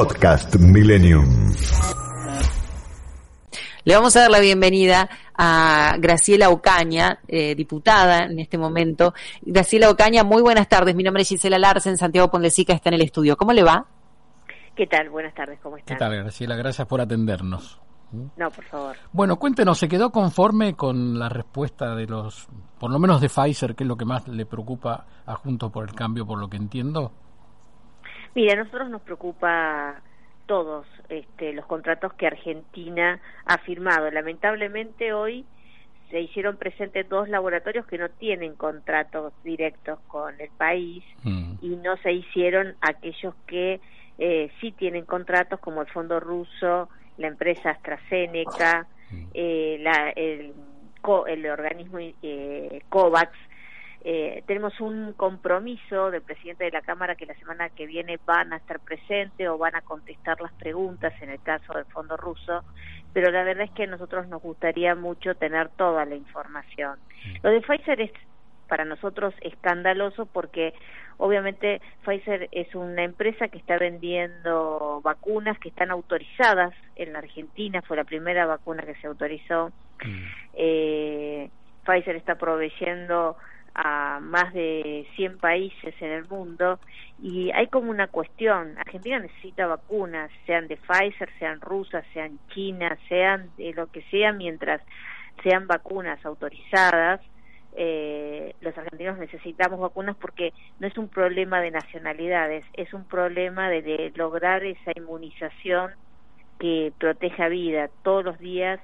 Podcast Millennium. Le vamos a dar la bienvenida a Graciela Ocaña, eh, diputada en este momento. Graciela Ocaña, muy buenas tardes. Mi nombre es Gisela Larsen, Santiago Pondesica está en el estudio. ¿Cómo le va? ¿Qué tal? Buenas tardes, ¿cómo están? ¿Qué tal, Graciela? Gracias por atendernos. No, por favor. Bueno, cuéntenos, ¿se quedó conforme con la respuesta de los, por lo menos de Pfizer, que es lo que más le preocupa a Juntos por el Cambio, por lo que entiendo? Mira, a nosotros nos preocupa todos este, los contratos que Argentina ha firmado. Lamentablemente hoy se hicieron presentes dos laboratorios que no tienen contratos directos con el país mm. y no se hicieron aquellos que eh, sí tienen contratos como el Fondo Ruso, la empresa AstraZeneca, mm. eh, la, el, el organismo eh, COVAX eh, tenemos un compromiso del presidente de la Cámara que la semana que viene van a estar presentes o van a contestar las preguntas en el caso del Fondo Ruso, pero la verdad es que a nosotros nos gustaría mucho tener toda la información. Mm. Lo de Pfizer es para nosotros escandaloso porque obviamente Pfizer es una empresa que está vendiendo vacunas que están autorizadas en la Argentina, fue la primera vacuna que se autorizó. Mm. Eh, Pfizer está proveyendo a más de 100 países en el mundo y hay como una cuestión, Argentina necesita vacunas, sean de Pfizer, sean rusas, sean chinas, sean de lo que sea, mientras sean vacunas autorizadas, eh, los argentinos necesitamos vacunas porque no es un problema de nacionalidades, es un problema de, lograr esa inmunización que proteja vida. Todos los días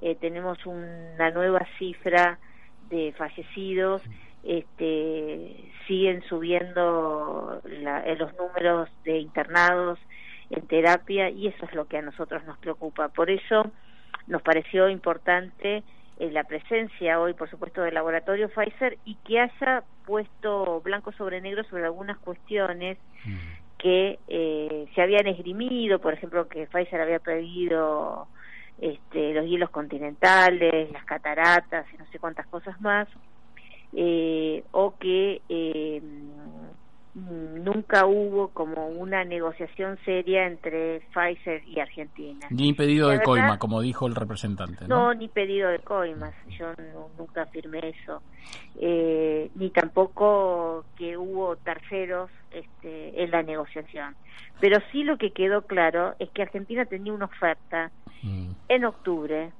eh, tenemos una nueva cifra de fallecidos, este, siguen subiendo la, eh, los números de internados en terapia y eso es lo que a nosotros nos preocupa. Por eso nos pareció importante eh, la presencia hoy, por supuesto, del laboratorio Pfizer y que haya puesto blanco sobre negro sobre algunas cuestiones mm. que eh, se habían esgrimido, por ejemplo, que Pfizer había pedido este, los hielos continentales, las cataratas y no sé cuántas cosas más, eh, o que eh, nunca hubo como una negociación seria entre Pfizer y Argentina. Ni pedido de coima, como dijo el representante. No, ni pedido de coimas, yo nunca firmé eso. Eh, ni tampoco que hubo terceros este, en la negociación. Pero sí lo que quedó claro es que Argentina tenía una oferta mm. en octubre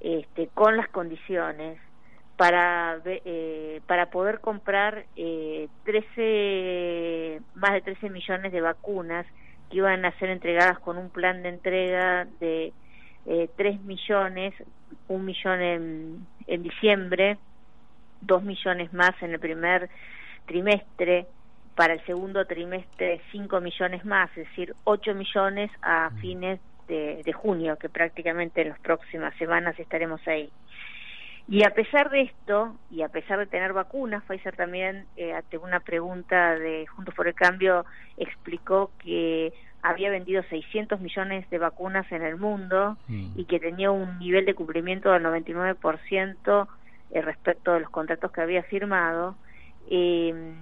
este, con las condiciones para eh, para poder comprar eh, 13 más de 13 millones de vacunas que iban a ser entregadas con un plan de entrega de eh, 3 millones, un millón en, en diciembre, 2 millones más en el primer trimestre, para el segundo trimestre 5 millones más, es decir, 8 millones a mm. fines de, de junio, que prácticamente en las próximas semanas estaremos ahí. Y a pesar de esto, y a pesar de tener vacunas, Pfizer también, eh, ante una pregunta de Juntos por el Cambio, explicó que había vendido 600 millones de vacunas en el mundo mm. y que tenía un nivel de cumplimiento del 99% eh, respecto de los contratos que había firmado. Eh,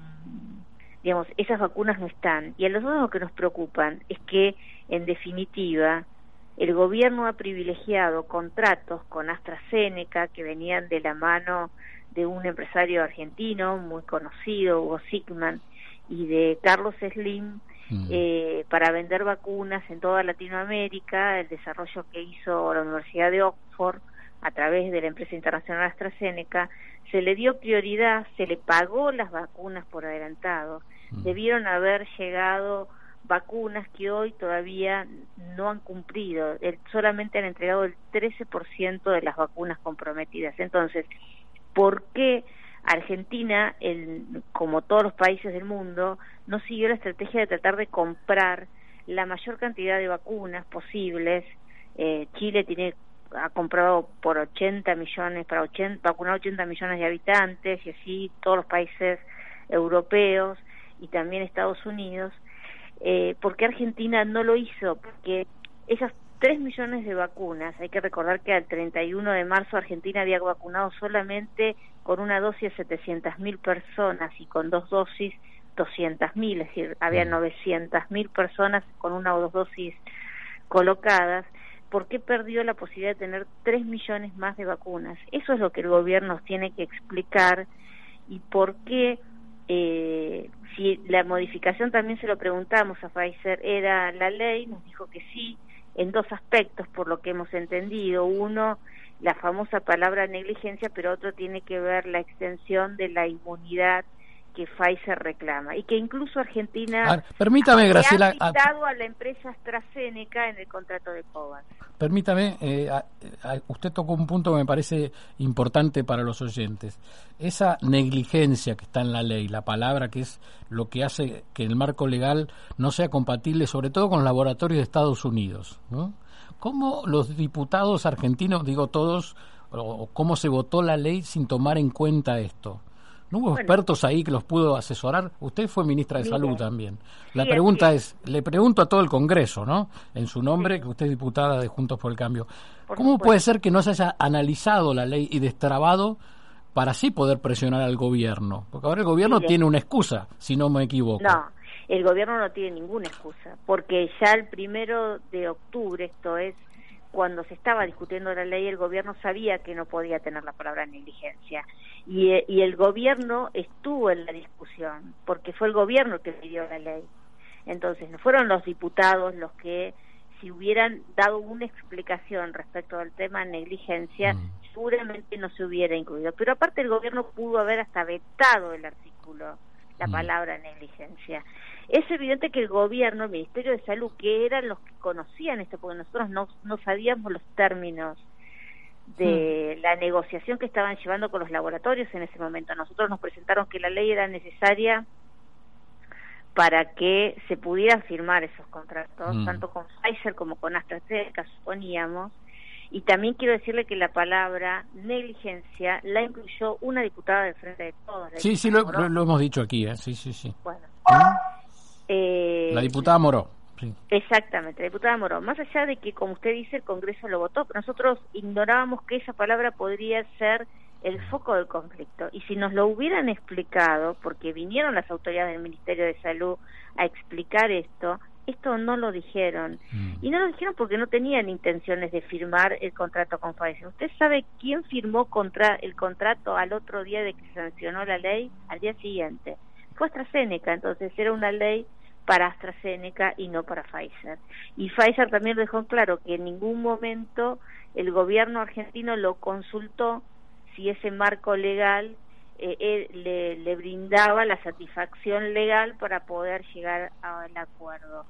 digamos, esas vacunas no están. Y a los dos lo que nos preocupan es que, en definitiva, el gobierno ha privilegiado contratos con AstraZeneca que venían de la mano de un empresario argentino muy conocido, Hugo Sigman, y de Carlos Slim mm. eh, para vender vacunas en toda Latinoamérica, el desarrollo que hizo la Universidad de Oxford a través de la empresa internacional AstraZeneca, se le dio prioridad, se le pagó las vacunas por adelantado, mm. debieron haber llegado vacunas que hoy todavía no han cumplido, solamente han entregado el 13% de las vacunas comprometidas. Entonces, ¿por qué Argentina, el, como todos los países del mundo, no siguió la estrategia de tratar de comprar la mayor cantidad de vacunas posibles? Eh, Chile tiene ha comprado por 80 millones, para 80, vacunar 80 millones de habitantes y así todos los países europeos y también Estados Unidos eh, ¿Por qué Argentina no lo hizo? Porque esas 3 millones de vacunas, hay que recordar que al 31 de marzo Argentina había vacunado solamente con una dosis a 700 mil personas y con dos dosis 200.000, es decir, había 900.000 personas con una o dos dosis colocadas, ¿por qué perdió la posibilidad de tener 3 millones más de vacunas? Eso es lo que el gobierno tiene que explicar y por qué, eh, si la modificación también se lo preguntamos a Pfizer, era la ley, nos dijo que sí, en dos aspectos, por lo que hemos entendido. Uno, la famosa palabra negligencia, pero otro tiene que ver la extensión de la inmunidad que Pfizer reclama y que incluso Argentina permítame, Graciela, ha citado a la empresa AstraZeneca en el contrato de COVAX. Permítame, eh, usted tocó un punto que me parece importante para los oyentes. Esa negligencia que está en la ley, la palabra que es lo que hace que el marco legal no sea compatible, sobre todo con los laboratorios de Estados Unidos. ¿no? ¿Cómo los diputados argentinos, digo todos, o cómo se votó la ley sin tomar en cuenta esto? ¿No hubo expertos ahí que los pudo asesorar? Usted fue ministra de Salud también. La pregunta es, le pregunto a todo el Congreso, ¿no? En su nombre, que usted es diputada de Juntos por el Cambio. ¿Cómo puede ser que no se haya analizado la ley y destrabado para así poder presionar al gobierno? Porque ahora el gobierno tiene una excusa, si no me equivoco. No, el gobierno no tiene ninguna excusa, porque ya el primero de octubre, esto es cuando se estaba discutiendo la ley, el gobierno sabía que no podía tener la palabra negligencia. Y, eh, y el gobierno estuvo en la discusión, porque fue el gobierno que pidió la ley. Entonces, no fueron los diputados los que, si hubieran dado una explicación respecto al tema negligencia, mm. seguramente no se hubiera incluido. Pero aparte, el gobierno pudo haber hasta vetado el artículo, la mm. palabra negligencia es evidente que el gobierno, el Ministerio de Salud, que eran los que conocían esto, porque nosotros no, no sabíamos los términos de hmm. la negociación que estaban llevando con los laboratorios en ese momento. Nosotros nos presentaron que la ley era necesaria para que se pudieran firmar esos contratos, hmm. tanto con Pfizer como con AstraZeneca, suponíamos. Y también quiero decirle que la palabra negligencia la incluyó una diputada del Frente de Todos. Sí, sí, lo, hemos dicho aquí, ¿eh? sí, sí, sí. Bueno, ¿Mm? Eh, la diputada Moró. Exactamente, la diputada Moró. Más allá de que, como usted dice, el Congreso lo votó, nosotros ignorábamos que esa palabra podría ser el foco del conflicto. Y si nos lo hubieran explicado, porque vinieron las autoridades del Ministerio de Salud a explicar esto, esto no lo dijeron. Mm. Y no lo dijeron porque no tenían intenciones de firmar el contrato con Pfizer. ¿Usted sabe quién firmó contra el contrato al otro día de que sancionó la ley? Al día siguiente fue AstraZeneca, entonces era una ley para AstraZeneca y no para Pfizer. Y Pfizer también dejó claro que en ningún momento el gobierno argentino lo consultó si ese marco legal eh, le, le, brindaba la satisfacción legal para poder llegar al acuerdo.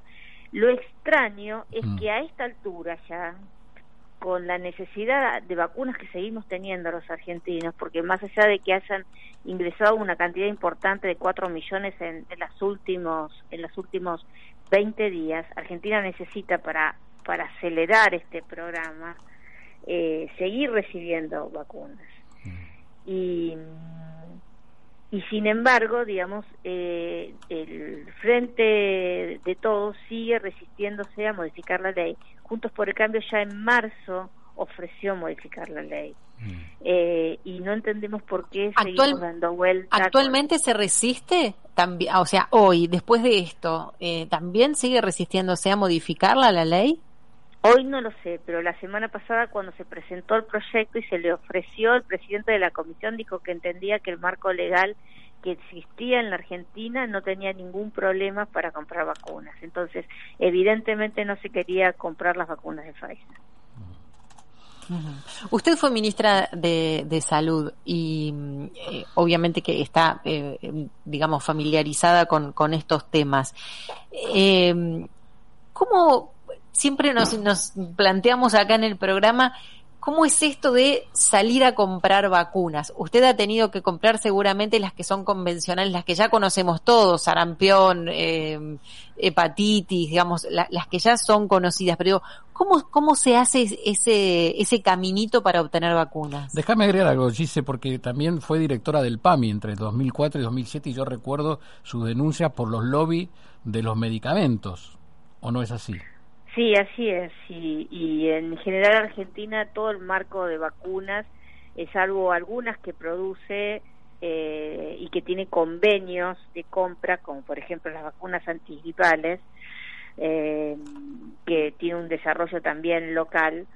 Lo extraño es mm. que a esta altura ya, con la necesidad de vacunas que seguimos teniendo los argentinos, porque más allá de que hayan ingresado una cantidad importante de 4 millones en, en, los últimos en los últimos 20 días, Argentina necesita para para acelerar este programa eh, seguir recibiendo vacunas. Y y sin embargo, digamos, eh, el frente de todos sigue resistiéndose a modificar la ley. Juntos por el Cambio ya en marzo ofreció modificar la ley. Mm. Eh, y no entendemos por qué seguimos dando vueltas. ¿Actualmente se resiste? También, o sea, hoy, después de esto, eh, ¿también sigue resistiéndose a modificarla la ley? Hoy no lo sé, pero la semana pasada cuando se presentó el proyecto y se le ofreció, el presidente de la comisión dijo que entendía que el marco legal que existía en la Argentina no tenía ningún problema para comprar vacunas. Entonces, evidentemente no se quería comprar las vacunas de Pfizer. Usted fue ministra de, Salud y eh, obviamente que está, eh, digamos, familiarizada con, con estos temas. Eh, ¿Cómo siempre nos, nos planteamos acá en el programa ¿Cómo es esto de salir a comprar vacunas? Usted ha tenido que comprar seguramente las que son convencionales, las que ya conocemos todos, sarampión, eh, hepatitis, digamos, las que ya son conocidas. Pero digo, ¿cómo, ¿cómo se hace ese, ese caminito para obtener vacunas? Déjame agregar algo, Gise, porque también fue directora del PAMI entre 2004 y 2007 y yo recuerdo sus denuncias por los lobbies de los medicamentos. ¿O no es así? Sí, así es. Y, y en general Argentina todo el marco de vacunas, es salvo algunas que produce eh, y que tiene convenios de compra, como por ejemplo las vacunas antigripales, eh, que tiene un desarrollo también local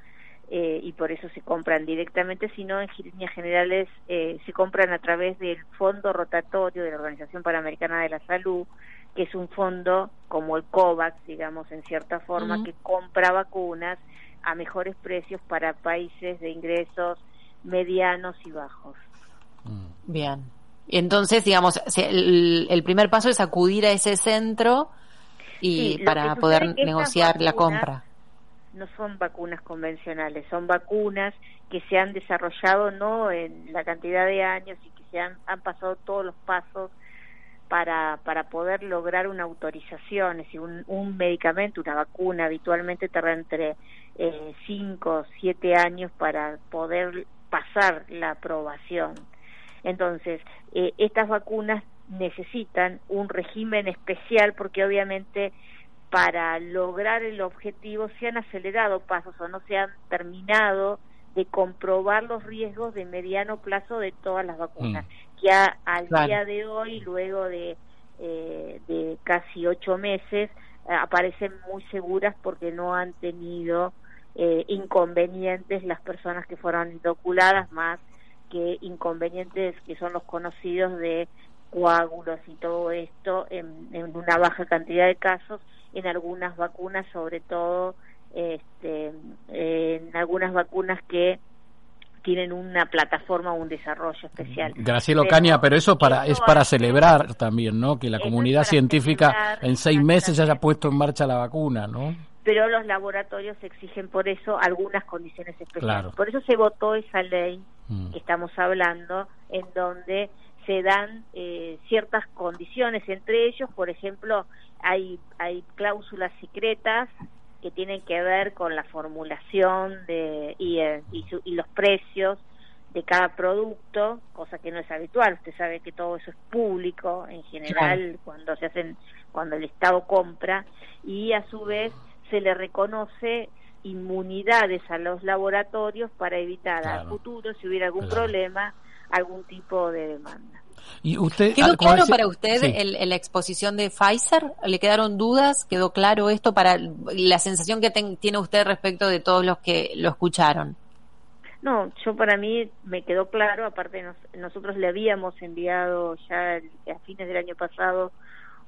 eh, y por eso se compran directamente, sino en líneas generales eh, se compran a través del Fondo Rotatorio de la Organización Panamericana de la Salud, que es un fondo como el COVAX, digamos, en cierta forma, que compra vacunas a mejores precios para países de ingresos medianos y bajos. Mm. Bien. Entonces, digamos, el, el primer paso es acudir a ese centro y para poder negociar la compra. No son vacunas convencionales, son vacunas que se han desarrollado no en la cantidad de años y que se han, han pasado todos los pasos para, para poder lograr una autorización, es decir, un, un medicamento, una vacuna, habitualmente tarda entre 5 o 7 años para poder pasar la aprobación. Entonces, eh, estas vacunas necesitan un régimen especial porque obviamente para lograr el objetivo se han acelerado pasos o no se han terminado de comprobar los riesgos de mediano plazo de todas las vacunas, mm. Que al día de hoy, luego de, eh, de casi ocho meses, eh, aparecen muy seguras porque no han tenido eh, inconvenientes las personas que fueron inoculadas, más que inconvenientes que son los conocidos de coágulos y todo esto en, una baja cantidad de casos en algunas vacunas, sobre todo este, en algunas vacunas que tienen una plataforma o un desarrollo especial. Graciela Ocaña, pero, eso para es para celebrar también, ¿no? Que la comunidad científica en seis meses ya haya puesto en marcha la vacuna, ¿no? Pero los laboratorios exigen por eso algunas condiciones especiales. Por eso se votó esa ley mm. que estamos hablando, en donde se dan eh, ciertas condiciones, entre ellos, por ejemplo, hay, hay cláusulas secretas que tienen que ver con la formulación de, y, eh, y, los precios de cada producto, cosa que no es habitual. Usted sabe que todo eso es público en general cuando se hacen, cuando el Estado compra y a su vez se le reconoce inmunidades a los laboratorios para evitar al futuro, si hubiera algún problema, algún tipo de demanda. ¿Y usted, ¿Quedó claro para usted el, la exposición de Pfizer? ¿Le quedaron dudas? ¿Quedó claro esto para la sensación que tiene usted respecto de todos los que lo escucharon? No, yo para mí me quedó claro, aparte nosotros le habíamos enviado ya a fines del año pasado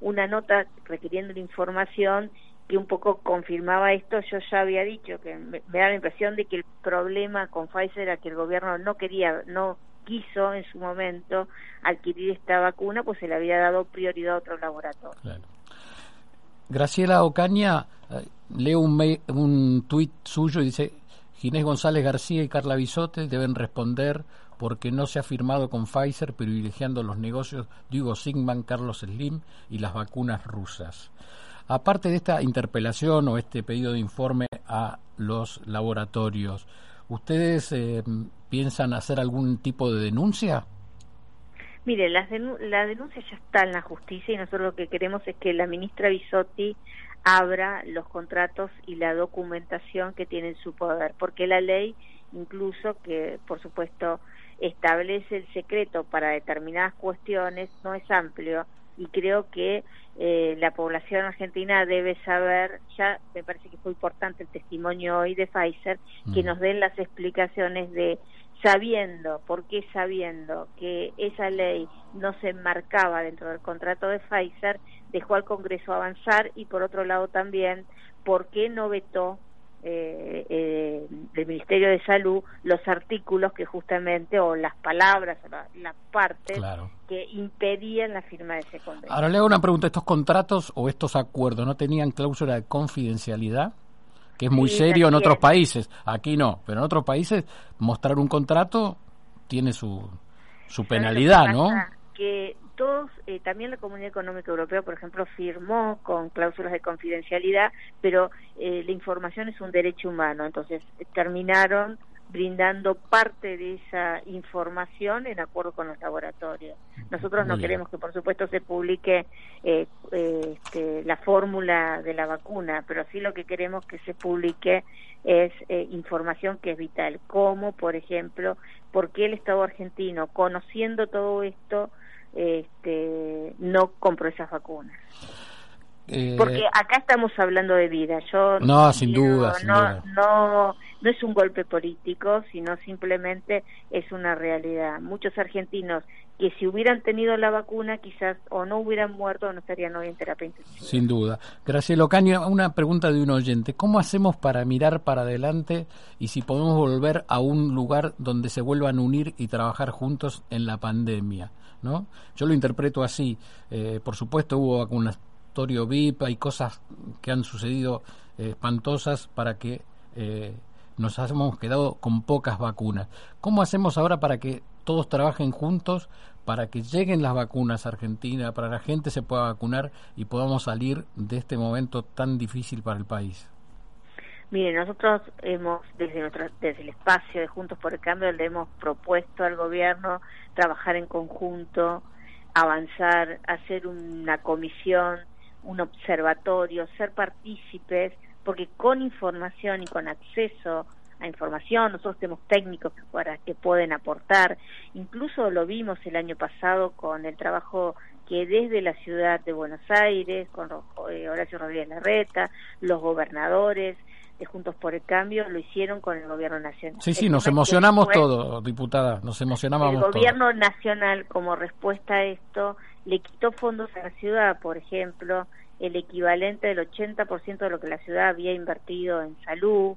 una nota requiriendo la información que un poco confirmaba esto, yo ya había dicho que me, me, da la impresión de que el problema con Pfizer era que el gobierno no quería, no quiso en su momento adquirir esta vacuna, pues se le había dado prioridad a otro laboratorio. Graciela Ocaña, eh, leo un, un tuit suyo y dice, Ginés González García y Carla Bisote deben responder porque no se ha firmado con Pfizer privilegiando los negocios de Hugo Sigman, Carlos Slim y las vacunas rusas. Aparte de esta interpelación o este pedido de informe a los laboratorios, ¿Ustedes eh, piensan hacer algún tipo de denuncia? Mire, la denuncia ya está en la justicia y nosotros lo que queremos es que la ministra Bisotti abra los contratos y la documentación que tiene en su poder, porque la ley incluso que por supuesto establece el secreto para determinadas cuestiones no es amplio y creo que eh, la población argentina debe saber, ya me parece que fue importante el testimonio hoy de Pfizer, que nos den las explicaciones de sabiendo, por qué sabiendo que esa ley no se enmarcaba dentro del contrato de Pfizer, dejó al Congreso avanzar y por otro lado también, por qué no vetó eh, eh, del Ministerio de Salud los artículos que justamente, o las palabras, las partes que impedían la firma de ese contrato. Ahora le hago una pregunta, ¿estos contratos o estos acuerdos no tenían cláusula de confidencialidad? Que es muy serio en otros países, aquí no, pero en otros países mostrar un contrato tiene su, su penalidad, ¿no? Que todos, eh, también la Comunidad Económica Europea, por ejemplo, firmó con cláusulas de confidencialidad, pero eh, la información es un derecho humano, entonces terminaron brindando parte de esa información en acuerdo con los laboratorios. Nosotros no queremos que, por supuesto, se publique eh, eh, este, la fórmula de la vacuna, pero sí lo que queremos que se publique es eh, información que es vital, como, por ejemplo, por qué el Estado argentino, conociendo todo esto, este, no compró esas vacunas. Eh, Porque acá estamos hablando de vida. Yo no, sin duda, no, no, no es un golpe político, sino simplemente es una realidad. Muchos argentinos que si hubieran tenido la vacuna quizás o no hubieran muerto o no estarían hoy en terapia intensiva. Sin duda. Graciela Ocaño, una pregunta de un oyente. ¿Cómo hacemos para mirar para adelante y si podemos volver a un lugar donde se vuelvan a unir y trabajar juntos en la pandemia? ¿no? Yo lo interpreto así. Eh, por supuesto hubo vacunas VIP, hay cosas que han sucedido eh, espantosas para que eh, nos hayamos quedado con pocas vacunas. ¿Cómo hacemos ahora para que todos trabajen juntos, para que lleguen las vacunas a Argentina, para que la gente se pueda vacunar y podamos salir de este momento tan difícil para el país? Mire, nosotros hemos, desde, nuestro, desde el espacio de Juntos por el Cambio, le hemos propuesto al gobierno trabajar en conjunto, avanzar, hacer una comisión un observatorio, ser partícipes, porque con información y con acceso a información, nosotros tenemos técnicos para que pueden aportar, incluso lo vimos el año pasado con el trabajo que desde la ciudad de Buenos Aires, con eh, Horacio Rodríguez Larreta, los gobernadores, de Juntos por el Cambio lo hicieron con el gobierno nacional. Sí, sí, nos emocionamos todos, diputada, nos emocionamos El gobierno nacional, como respuesta a esto, le quitó fondos a la ciudad, por ejemplo, el equivalente del 80% de lo que la ciudad había invertido en salud,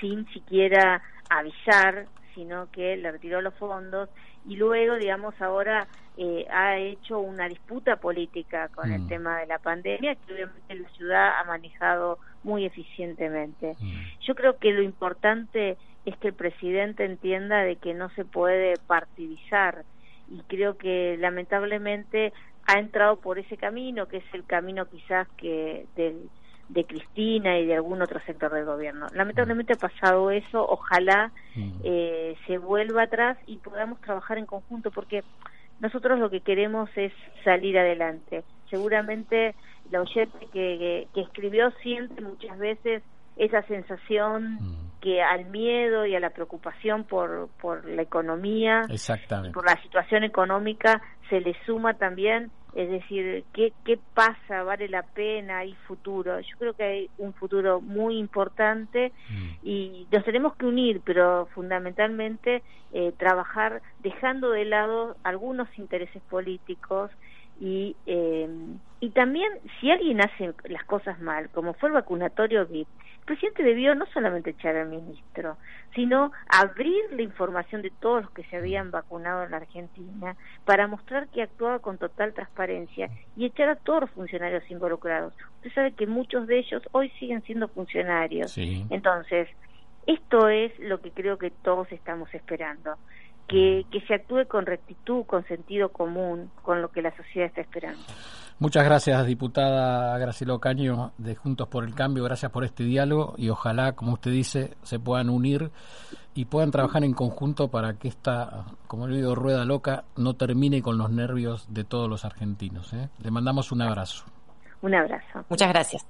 sin siquiera avisar, sino que le retiró los fondos y luego, digamos, ahora eh, ha hecho una disputa política con el mm. tema de la pandemia que obviamente la ciudad ha manejado muy eficientemente. Mm. Yo creo que lo importante es que el presidente entienda de que no se puede partidizar y creo que lamentablemente ha entrado por ese camino que es el camino quizás que del de Cristina y de algún otro sector del gobierno. Lamentablemente ha pasado eso, ojalá mm. eh, se vuelva atrás y podamos trabajar en conjunto, porque nosotros lo que queremos es salir adelante. Seguramente la oyente que, que, escribió siente muchas veces esa sensación mm. que al miedo y a la preocupación por, por la economía, por la situación económica, se le suma también es decir, ¿qué, ¿qué pasa? ¿Vale la pena? ¿Hay futuro? Yo creo que hay un futuro muy importante mm. y nos tenemos que unir, pero fundamentalmente eh, trabajar dejando de lado algunos intereses políticos y, eh, y también si alguien hace las cosas mal, como fue el vacunatorio VIP, el presidente debió no solamente echar al ministro, sino abrir la información de todos los que se habían vacunado en la Argentina para mostrar que actuaba con total transparencia y echar a todos los funcionarios involucrados. Usted sabe que muchos de ellos hoy siguen siendo funcionarios. Entonces, esto es lo que creo que todos estamos esperando. Que, que se actúe con rectitud, con sentido común, con lo que la sociedad está esperando. Muchas gracias, diputada Graciela Ocaño de Juntos por el Cambio. Gracias por este diálogo y ojalá, como usted dice, se puedan unir y puedan trabajar en conjunto para que esta, como le digo, rueda loca no termine con los nervios de todos los argentinos. ¿eh? Le mandamos un abrazo. Un abrazo. Muchas gracias.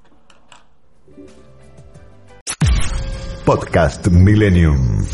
Podcast Millennium.